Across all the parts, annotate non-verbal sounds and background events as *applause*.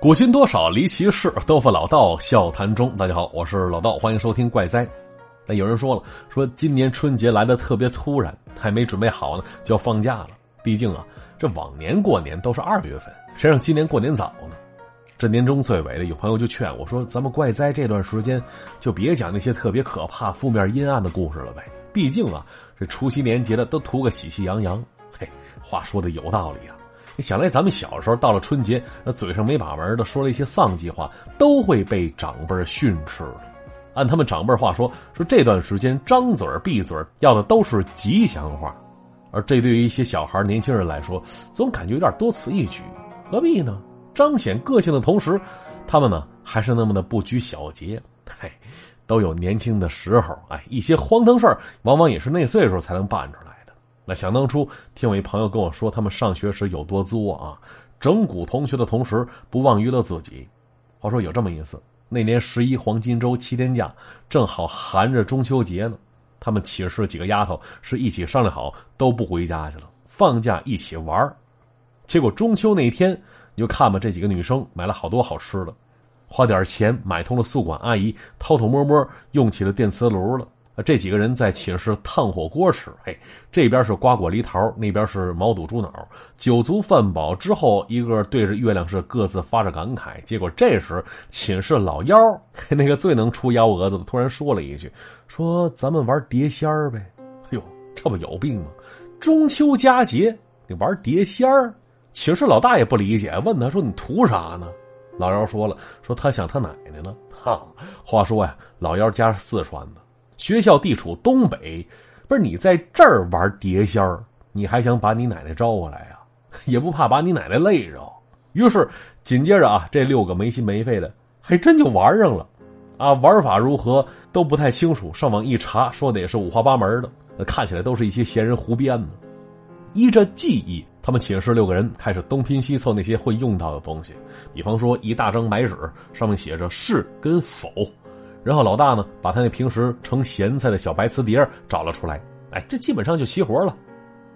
古今多少离奇事，豆腐老道笑谈中。大家好，我是老道，欢迎收听怪哉。那有人说了，说今年春节来的特别突然，还没准备好呢就要放假了。毕竟啊，这往年过年都是二月份，谁让今年过年早呢？这年终岁尾的，有朋友就劝我说：“咱们怪哉这段时间就别讲那些特别可怕、负面、阴暗的故事了呗。毕竟啊，这除夕年节的都图个喜气洋洋。”嘿，话说的有道理啊。想来，咱们小时候到了春节，那嘴上没把门的说了一些丧气话，都会被长辈训斥。按他们长辈话说，说这段时间张嘴闭嘴要的都是吉祥话，而这对于一些小孩、年轻人来说，总感觉有点多此一举。何必呢？彰显个性的同时，他们呢还是那么的不拘小节。嘿，都有年轻的时候，哎，一些荒唐事，往往也是那岁数才能办出来。那想当初，听我一朋友跟我说，他们上学时有多作啊，整蛊同学的同时不忘娱乐自己。话说有这么一次，那年十一黄金周七天假，正好含着中秋节呢。他们寝室几个丫头是一起商量好，都不回家去了，放假一起玩结果中秋那天，你就看吧，这几个女生买了好多好吃的，花点钱买通了宿管阿姨，偷偷摸摸用起了电磁炉了。这几个人在寝室烫火锅吃，嘿，这边是瓜果梨桃，那边是毛肚猪脑。酒足饭饱之后，一个对着月亮是各自发着感慨。结果这时寝室老幺，那个最能出幺蛾子的，突然说了一句：“说咱们玩碟仙儿呗。”哎呦，这不有病吗？中秋佳节你玩碟仙儿？寝室老大也不理解，问他说：“你图啥呢？”老幺说了：“说他想他奶奶呢。*laughs* ”哈，话说呀，老幺家是四川的。学校地处东北，不是你在这儿玩碟仙儿，你还想把你奶奶招过来啊？*laughs* 也不怕把你奶奶累着。于是紧接着啊，这六个没心没肺的还真就玩上了，啊，玩法如何都不太清楚。上网一查，说的也是五花八门的，看起来都是一些闲人胡编的。依着记忆，他们寝室六个人开始东拼西凑那些会用到的东西，比方说一大张白纸，上面写着是跟否。然后老大呢，把他那平时盛咸菜的小白瓷碟找了出来，哎，这基本上就齐活了。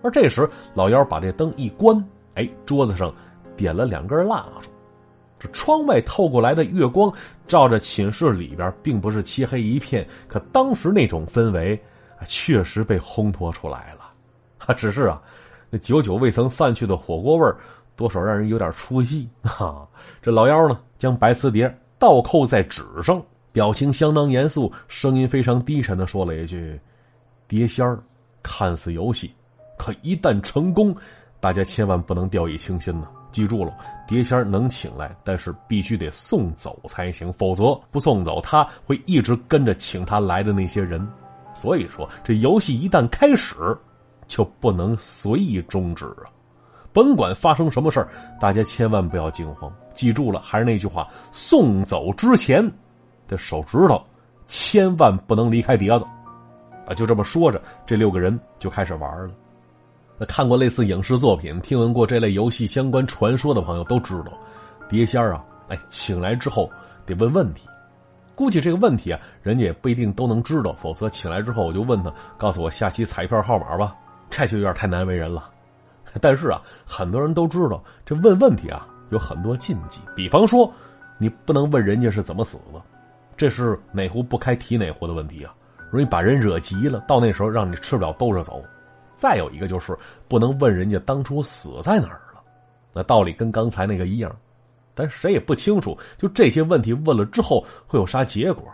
而这时老幺把这灯一关，哎，桌子上点了两根蜡烛，这窗外透过来的月光照着寝室里边，并不是漆黑一片，可当时那种氛围，确实被烘托出来了。啊，只是啊，那久久未曾散去的火锅味多少让人有点出戏。哈，这老幺呢，将白瓷碟倒扣在纸上。表情相当严肃，声音非常低沉的说了一句：“碟仙儿，看似游戏，可一旦成功，大家千万不能掉以轻心呐！记住了，碟仙儿能请来，但是必须得送走才行，否则不送走，他会一直跟着请他来的那些人。所以说，这游戏一旦开始，就不能随意终止啊！甭管发生什么事儿，大家千万不要惊慌。记住了，还是那句话，送走之前。”的手指头千万不能离开碟子，啊，就这么说着，这六个人就开始玩了。那看过类似影视作品、听闻过这类游戏相关传说的朋友都知道，碟仙啊，哎，请来之后得问问题。估计这个问题啊，人家也不一定都能知道，否则请来之后我就问他，告诉我下期彩票号码吧，这就有点太难为人了。*laughs* 但是啊，很多人都知道，这问问题啊有很多禁忌，比方说，你不能问人家是怎么死的。这是哪壶不开提哪壶的问题啊，容易把人惹急了，到那时候让你吃不了兜着走。再有一个就是不能问人家当初死在哪儿了，那道理跟刚才那个一样，但谁也不清楚，就这些问题问了之后会有啥结果。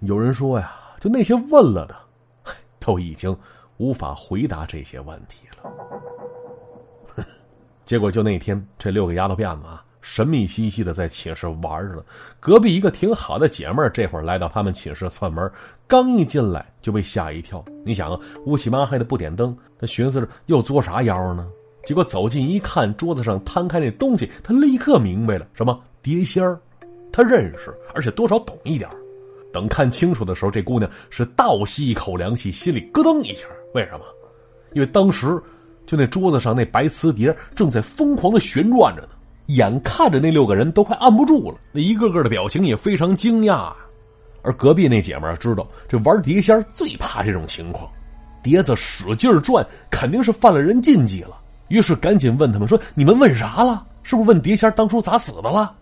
有人说呀，就那些问了的，*laughs* 都已经无法回答这些问题了。*laughs* 结果就那天，这六个丫头片子啊。神秘兮兮的在寝室玩着呢。隔壁一个挺好的姐妹儿，这会儿来到他们寝室串门，刚一进来就被吓一跳。你想啊，乌漆麻黑的不点灯，她寻思着又作啥妖呢？结果走近一看，桌子上摊开那东西，他立刻明白了，什么碟仙儿，他认识，而且多少懂一点等看清楚的时候，这姑娘是倒吸一口凉气，心里咯噔一下。为什么？因为当时就那桌子上那白瓷碟正在疯狂的旋转着呢。眼看着那六个人都快按不住了，那一个个的表情也非常惊讶。而隔壁那姐们儿知道，这玩碟仙最怕这种情况，碟子使劲转，肯定是犯了人禁忌了。于是赶紧问他们说：“你们问啥了？是不是问碟仙当初咋死的了？”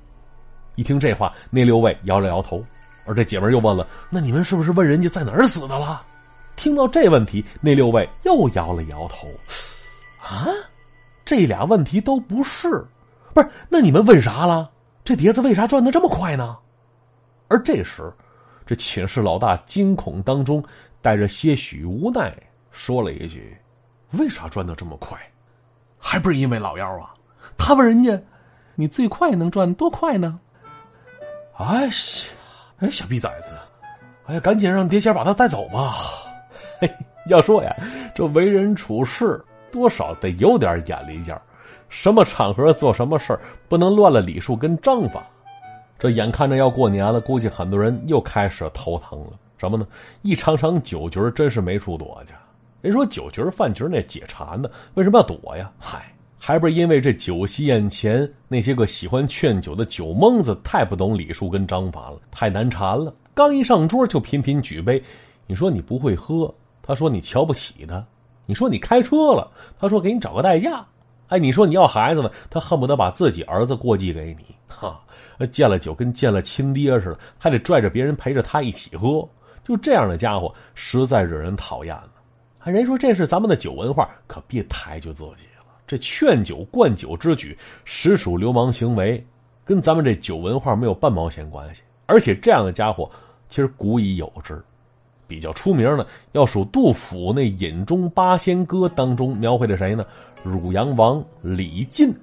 一听这话，那六位摇了摇头。而这姐们又问了：“那你们是不是问人家在哪儿死的了？”听到这问题，那六位又摇了摇头。啊，这俩问题都不是，不是？那你们问啥了？这碟子为啥转的这么快呢？而这时，这寝室老大惊恐当中带着些许无奈，说了一句：“为啥转的这么快？还不是因为老妖啊？”他问人家：“你最快能转多快呢？”哎呀，哎，小逼崽子！哎呀，赶紧让碟仙把他带走吧。嘿，*laughs* 要说呀，这为人处事多少得有点眼力劲儿。什么场合做什么事儿，不能乱了礼数跟章法。这眼看着要过年了，估计很多人又开始头疼了。什么呢？一场场酒局真是没处躲去。人说酒局饭局那解馋的，为什么要躲呀？嗨，还不是因为这酒席宴前那些个喜欢劝酒的酒蒙子太不懂礼数跟章法了，太难缠了。刚一上桌就频频举杯。你说你不会喝，他说你瞧不起他；你说你开车了，他说给你找个代驾。哎，你说你要孩子呢，他恨不得把自己儿子过继给你，哈，见了酒跟见了亲爹似的，还得拽着别人陪着他一起喝，就这样的家伙实在惹人讨厌了。啊，人说这是咱们的酒文化，可别抬举自己了。这劝酒灌酒之举实属流氓行为，跟咱们这酒文化没有半毛钱关系。而且这样的家伙其实古已有之，比较出名的要数杜甫那《饮中八仙歌》当中描绘的谁呢？汝阳王李靖，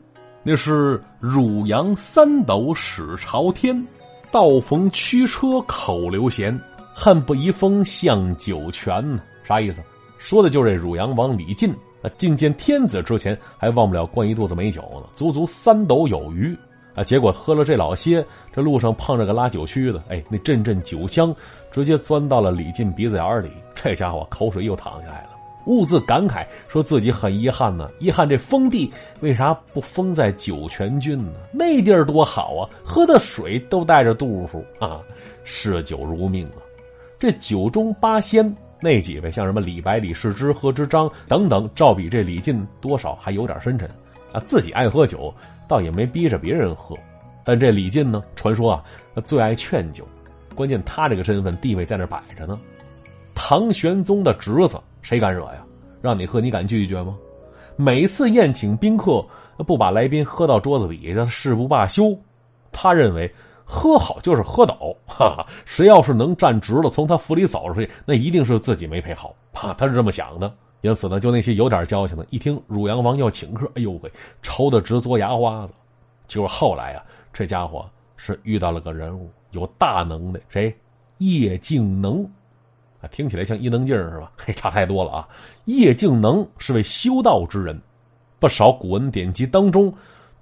那是汝阳三斗始朝天，道逢驱车口流涎，恨不移风向酒泉。啥意思？说的就是这汝阳王李靖啊，觐见天子之前还忘不了灌一肚子美酒呢，足足三斗有余啊。结果喝了这老些，这路上碰着个拉酒曲的，哎，那阵阵酒香直接钻到了李靖鼻子眼里，这家伙口水又淌下来了。兀自感慨，说自己很遗憾呢，遗憾这封地为啥不封在酒泉郡呢？那地儿多好啊，喝的水都带着度数啊，嗜酒如命啊。这酒中八仙那几位，像什么李白、李世之、贺知章等等，照比这李靖多少还有点深沉啊。自己爱喝酒，倒也没逼着别人喝，但这李靖呢，传说啊，最爱劝酒，关键他这个身份地位在那摆着呢，唐玄宗的侄子。谁敢惹呀？让你喝，你敢拒绝吗？每次宴请宾客，不把来宾喝到桌子底下，誓不罢休。他认为喝好就是喝倒，哈哈！谁要是能站直了，从他府里走出去，那一定是自己没陪好。哈，他是这么想的。因此呢，就那些有点交情的，一听汝阳王要请客，哎呦喂，愁得直嘬牙花子。就是后来啊，这家伙是遇到了个人物，有大能耐，谁？叶敬能。啊，听起来像伊能静是吧？*laughs* 嘿，差太多了啊！叶敬能是位修道之人，不少古文典籍当中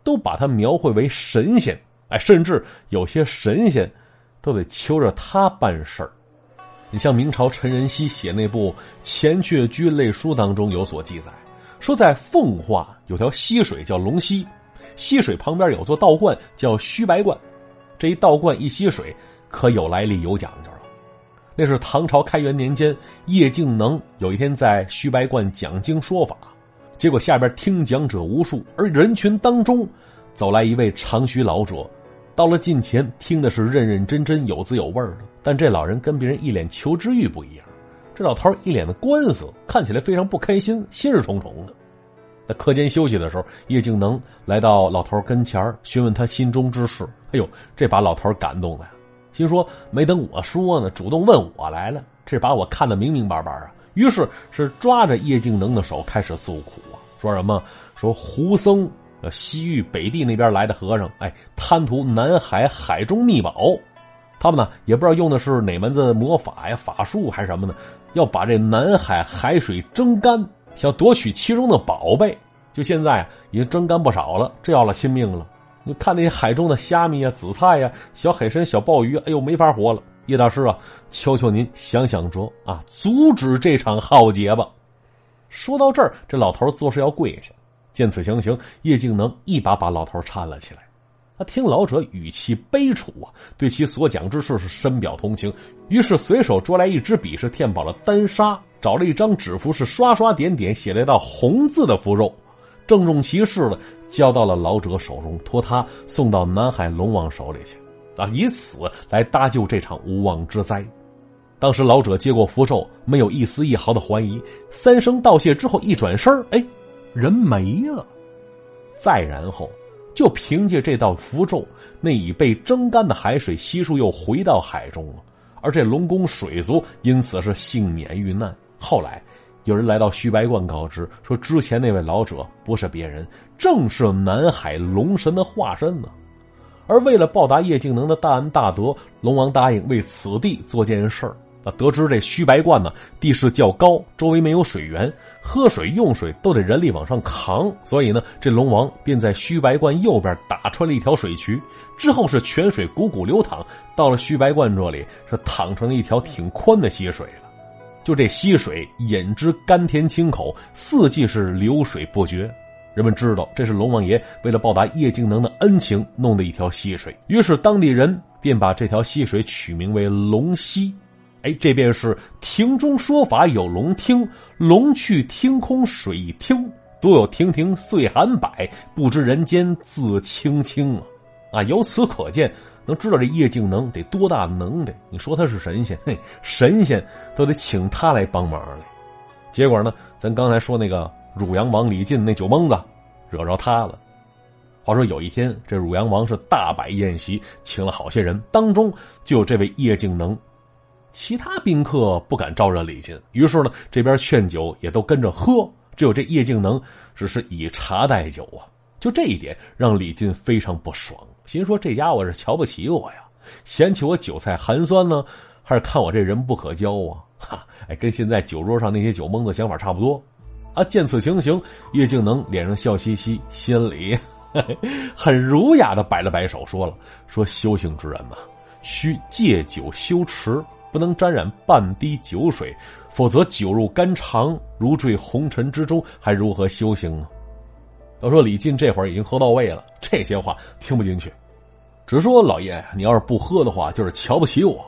都把他描绘为神仙。哎，甚至有些神仙都得求着他办事儿。你像明朝陈仁熙写那部《钱阙居类书》当中有所记载，说在奉化有条溪水叫龙溪，溪水旁边有座道观叫虚白观，这一道观一溪水可有来历有讲究了。那是唐朝开元年间，叶敬能有一天在须白观讲经说法，结果下边听讲者无数，而人群当中走来一位长须老者，到了近前听的是认认真真、有滋有味的。但这老人跟别人一脸求知欲不一样，这老头一脸的官司，看起来非常不开心，心事重重的。在课间休息的时候，叶敬能来到老头跟前询问他心中之事。哎呦，这把老头感动的呀！心说没等我说呢，主动问我来了，这把我看得明明白白啊。于是是抓着叶敬能的手开始诉苦啊，说什么说胡僧，西域北地那边来的和尚，哎，贪图南海海中秘宝，他们呢也不知道用的是哪门子魔法呀、法术还是什么呢，要把这南海海水蒸干，想夺取其中的宝贝。就现在啊，已经蒸干不少了，这要了亲命了。你看那些海中的虾米啊、紫菜呀、小海参、小鲍鱼，哎呦，没法活了！叶大师啊，求求您想想辙啊，阻止这场浩劫吧！说到这儿，这老头做事要跪下。见此情形，叶敬能一把把老头搀了起来。他听老者语气悲楚啊，对其所讲之事是深表同情，于是随手捉来一支笔，是填饱了丹砂，找了一张纸符，是刷刷点点写了一道红字的符咒，郑重其事的。交到了老者手中，托他送到南海龙王手里去。啊，以此来搭救这场无妄之灾。当时老者接过符咒，没有一丝一毫的怀疑，三声道谢之后，一转身哎，人没了。再然后，就凭借这道符咒，那已被蒸干的海水悉数又回到海中了，而这龙宫水族因此是幸免遇难。后来，有人来到虚白观，告知说，之前那位老者不是别人，正是南海龙神的化身呢。而为了报答叶敬能的大恩大德，龙王答应为此地做件事儿。那得知这虚白观呢，地势较高，周围没有水源，喝水用水都得人力往上扛，所以呢，这龙王便在虚白观右边打穿了一条水渠，之后是泉水汩汩流淌，到了虚白观这里是淌成了一条挺宽的溪水了。就这溪水饮之甘甜清口，四季是流水不绝。人们知道这是龙王爷为了报答叶敬能的恩情弄的一条溪水，于是当地人便把这条溪水取名为龙溪。哎，这便是亭中说法有龙听，龙去听空水一听，独有亭亭岁寒柏，不知人间自青青啊！啊，由此可见，能知道这叶敬能得多大能耐？你说他是神仙，*laughs* 嘿，神仙都得请他来帮忙来。结果呢，咱刚才说那个汝阳王李靖那酒蒙子，惹着他了。话说有一天，这汝阳王是大摆宴席，请了好些人，当中就有这位叶敬能。其他宾客不敢招惹李靖，于是呢，这边劝酒也都跟着喝。只有这叶敬能只是以茶代酒啊，就这一点让李靖非常不爽，心说这家伙是瞧不起我呀，嫌弃我酒菜寒酸呢，还是看我这人不可交啊？哈，哎，跟现在酒桌上那些酒蒙子想法差不多。啊，见此情形，叶敬能脸上笑嘻嘻，心里 *laughs* 很儒雅的摆了摆手，说了：“说修行之人嘛，需戒酒修持。”不能沾染半滴酒水，否则酒入肝肠，如坠红尘之中，还如何修行呢？要说李靖这会儿已经喝到位了，这些话听不进去，只说老爷，你要是不喝的话，就是瞧不起我。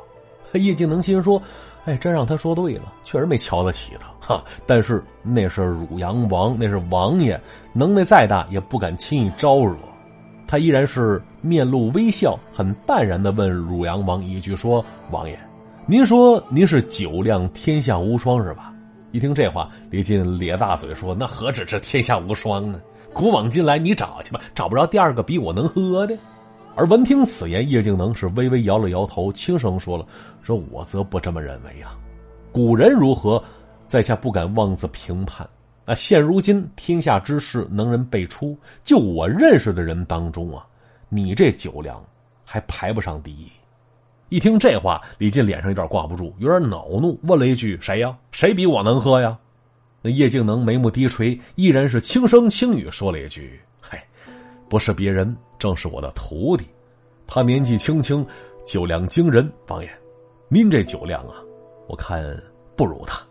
叶敬能心说：“哎，真让他说对了，确实没瞧得起他。哈，但是那是汝阳王，那是王爷，能耐再大也不敢轻易招惹。他依然是面露微笑，很淡然的问汝阳王一句：说王爷。”您说您是酒量天下无双是吧？一听这话，李靖咧大嘴说：“那何止是天下无双呢？古往今来，你找去吧，找不着第二个比我能喝的。”而闻听此言，叶敬能是微微摇了摇头，轻声说了：“说我则不这么认为呀。古人如何，在下不敢妄自评判。啊，现如今天下之事，能人辈出，就我认识的人当中啊，你这酒量还排不上第一。”一听这话，李靖脸上有点挂不住，有点恼怒，问了一句：“谁呀？谁比我能喝呀？”那叶敬能眉目低垂，依然是轻声轻语说了一句：“嗨，不是别人，正是我的徒弟。他年纪轻轻，酒量惊人。王爷，您这酒量啊，我看不如他。”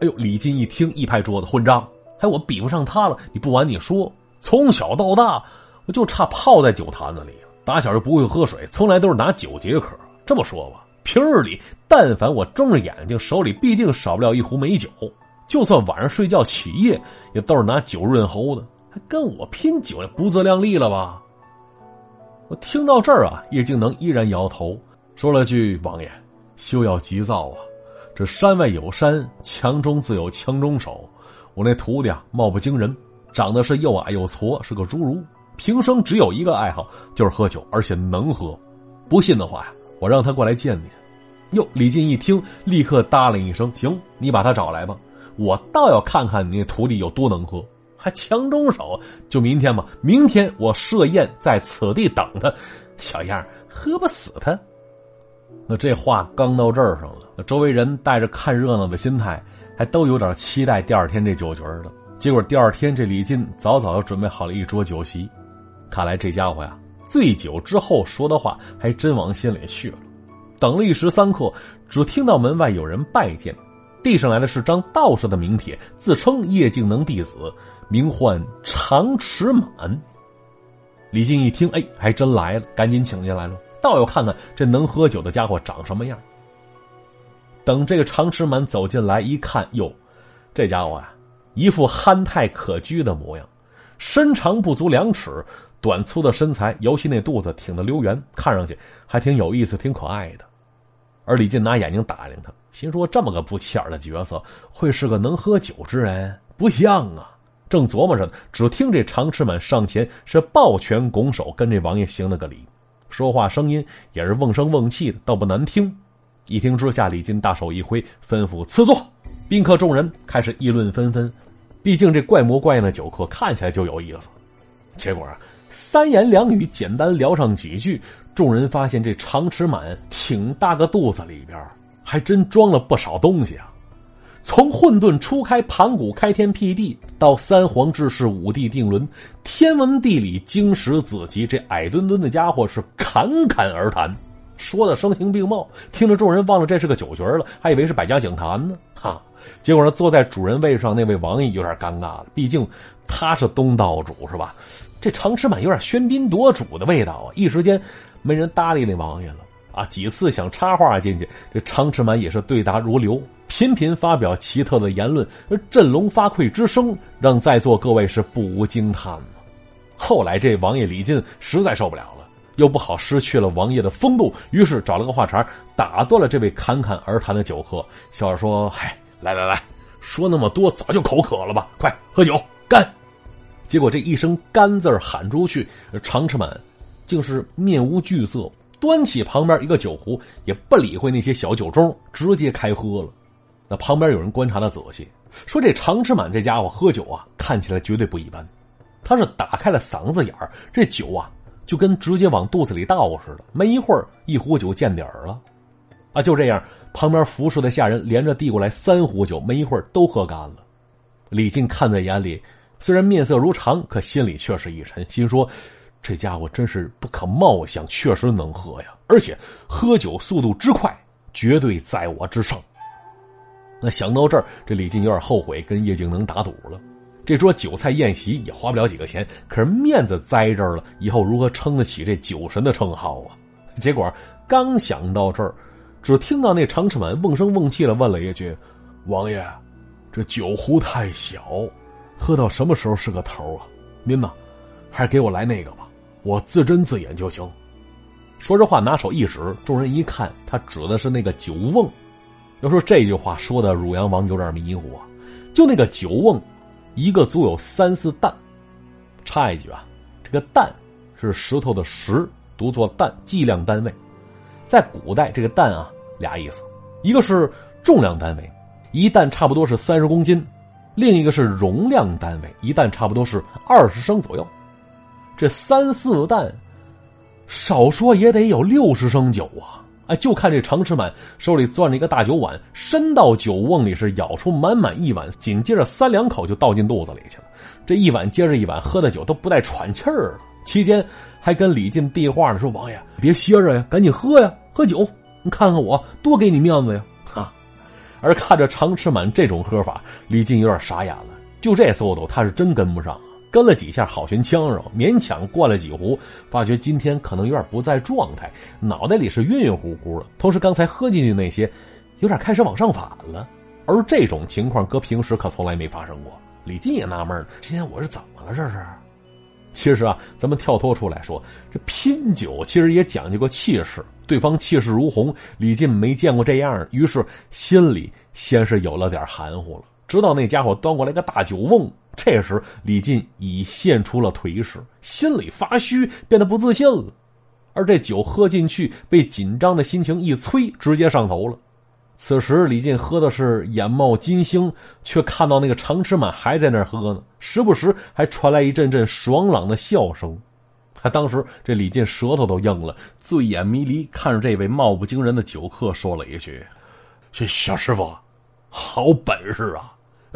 哎呦，李靖一听，一拍桌子：“混账！还我比不上他了？你不瞒你说，从小到大，我就差泡在酒坛子里。”打小就不会喝水，从来都是拿酒解渴。这么说吧，平日里但凡我睁着眼睛，手里必定少不了一壶美酒。就算晚上睡觉起夜，也都是拿酒润喉的。还跟我拼酒，不自量力了吧？我听到这儿啊，叶敬能依然摇头，说了句：“王爷，休要急躁啊！这山外有山，强中自有强中手。我那徒弟啊，貌不惊人，长得是又矮又矬，是个侏儒。”平生只有一个爱好，就是喝酒，而且能喝。不信的话呀，我让他过来见你。哟，李靖一听，立刻答应一声：“行，你把他找来吧。我倒要看看你徒弟有多能喝，还强中手。就明天吧，明天我设宴在此地等他，小样喝不死他。”那这话刚到这儿上了，那周围人带着看热闹的心态，还都有点期待第二天这酒局了。结果第二天，这李靖早早就准备好了一桌酒席。看来这家伙呀，醉酒之后说的话还真往心里去了。等了一时三刻，只听到门外有人拜见，递上来的是张道士的名帖，自称叶敬能弟子，名唤长池满。李靖一听，哎，还真来了，赶紧请进来了，倒要看看这能喝酒的家伙长什么样。等这个长池满走进来一看，哟，这家伙啊，一副憨态可掬的模样。身长不足两尺，短粗的身材，尤其那肚子挺得溜圆，看上去还挺有意思、挺可爱的。而李进拿眼睛打量他，心说：这么个不起眼的角色，会是个能喝酒之人？不像啊！正琢磨着，只听这常吃满上前是抱拳拱手，跟这王爷行了个礼，说话声音也是瓮声瓮气的，倒不难听。一听之下，李金大手一挥，吩咐赐座。宾客众人开始议论纷纷。毕竟这怪模怪样的酒客看起来就有意思。结果啊，三言两语简单聊上几句，众人发现这常吃满挺大个肚子里边还真装了不少东西啊。从混沌初开，盘古开天辟地，到三皇治世，五帝定伦，天文地理，经史子集，这矮墩墩的家伙是侃侃而谈，说的声情并茂，听着众人忘了这是个酒局了，还以为是百家讲坛呢。哈，结果呢，坐在主人位上那位王爷有点尴尬了，毕竟他是东道主，是吧？这常吃满有点喧宾夺主的味道啊！一时间没人搭理那王爷了啊！几次想插话进去，这常吃满也是对答如流。频频发表奇特的言论，而振聋发聩之声让在座各位是不无惊叹后来这王爷李靖实在受不了了，又不好失去了王爷的风度，于是找了个话茬打断了这位侃侃而谈的酒客，笑着说：“嗨，来来来，说那么多早就口渴了吧？快喝酒，干！”结果这一声“干”字喊出去，常吃满竟是面无惧色，端起旁边一个酒壶，也不理会那些小酒盅，直接开喝了。那旁边有人观察的仔细，说这常吃满这家伙喝酒啊，看起来绝对不一般。他是打开了嗓子眼儿，这酒啊就跟直接往肚子里倒似的，没一会儿一壶酒见底儿了。啊，就这样，旁边服侍的下人连着递过来三壶酒，没一会儿都喝干了。李靖看在眼里，虽然面色如常，可心里却是一沉，心说：这家伙真是不可貌相，确实能喝呀，而且喝酒速度之快，绝对在我之上。那想到这儿，这李靖有点后悔跟叶敬能打赌了。这桌酒菜宴席也花不了几个钱，可是面子栽这儿了，以后如何撑得起这酒神的称号啊？结果刚想到这儿，只听到那常吃满瓮声瓮气的问了一句：“王爷，这酒壶太小，喝到什么时候是个头啊？您呢，还是给我来那个吧，我自斟自饮就行。”说这话，拿手一指，众人一看，他指的是那个酒瓮。要说这句话说的，汝阳王有点迷糊啊。就那个酒瓮，一个足有三四担。插一句啊，这个担是石头的石，读作担，计量单位。在古代，这个担啊俩意思，一个是重量单位，一担差不多是三十公斤；另一个是容量单位，一担差不多是二十升左右。这三四担，少说也得有六十升酒啊。哎，就看这常吃满手里攥着一个大酒碗，伸到酒瓮里是舀出满满一碗，紧接着三两口就倒进肚子里去了。这一碗接着一碗，喝的酒都不带喘气儿了。期间还跟李靖递话呢，说：“王爷别歇着呀，赶紧喝呀，喝酒！你看看我多给你面子呀！”哈，而看着常吃满这种喝法，李靖有点傻眼了。就这速度，他是真跟不上。跟了几下好悬枪肉，勉强灌了几壶，发觉今天可能有点不在状态，脑袋里是晕晕乎乎的。同时，刚才喝进去那些，有点开始往上反了。而这种情况搁平时可从来没发生过。李靖也纳闷今天我是怎么了？这是？其实啊，咱们跳脱出来说，这拼酒其实也讲究个气势。对方气势如虹，李靖没见过这样，于是心里先是有了点含糊了。直到那家伙端过来个大酒瓮。这时，李靖已现出了颓势，心里发虚，变得不自信了。而这酒喝进去，被紧张的心情一催，直接上头了。此时，李靖喝的是眼冒金星，却看到那个常吃满还在那儿喝呢，时不时还传来一阵阵爽朗的笑声。*laughs* 他当时这李靖舌头都硬了，醉眼迷离，看着这位貌不惊人的酒客，说了一句：“这小师傅，好本事啊！”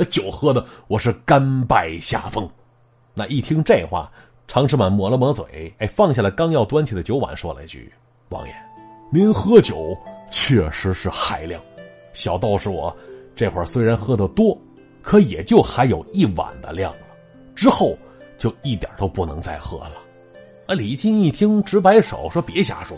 酒喝的我是甘拜下风，那一听这话，常吃满抹了抹嘴，哎，放下了刚要端起的酒碗，说了一句：“王爷，您喝酒确实是海量，小道士我这会儿虽然喝的多，可也就还有一碗的量了，之后就一点都不能再喝了。”啊，李靖一听，直摆手说：“别瞎说，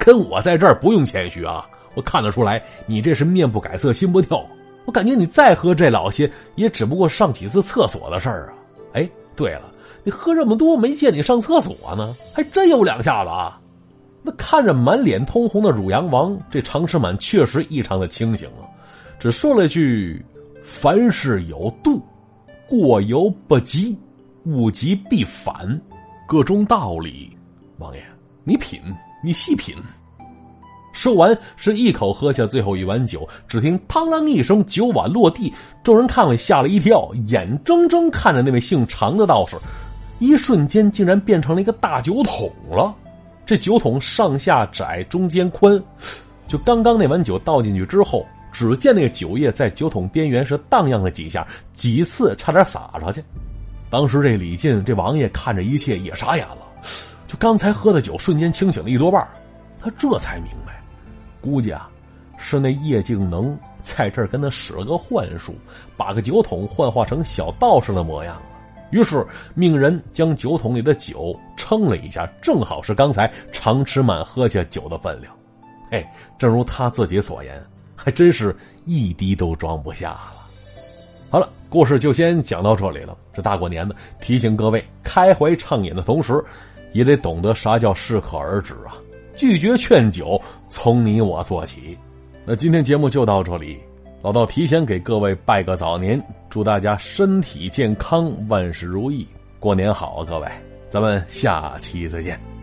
跟我在这儿不用谦虚啊，我看得出来，你这是面不改色心不跳。”我感觉你再喝这老些，也只不过上几次厕所的事儿啊！哎，对了，你喝这么多，没见你上厕所呢，还真有两下子啊！那看着满脸通红的汝阳王，这常世满确实异常的清醒啊，只说了句：“凡事有度，过犹不及，物极必反，各中道理。”王爷，你品，你细品。说完，是一口喝下最后一碗酒。只听“嘡啷”一声，酒碗落地，众人看了吓了一跳，眼睁睁看着那位姓常的道士，一瞬间竟然变成了一个大酒桶了。这酒桶上下窄，中间宽。就刚刚那碗酒倒进去之后，只见那个酒液在酒桶边缘是荡漾了几下，几次差点洒出去。当时这李靖这王爷看着一切也傻眼了，就刚才喝的酒瞬间清醒了一多半，他这才明白。估计啊，是那叶敬能在这儿跟他使了个幻术，把个酒桶幻化成小道士的模样了。于是命人将酒桶里的酒称了一下，正好是刚才常吃满喝下酒的分量。嘿，正如他自己所言，还真是一滴都装不下了。好了，故事就先讲到这里了。这大过年的，提醒各位开怀畅饮的同时，也得懂得啥叫适可而止啊。拒绝劝酒，从你我做起。那今天节目就到这里，老道提前给各位拜个早年，祝大家身体健康，万事如意，过年好啊，各位，咱们下期再见。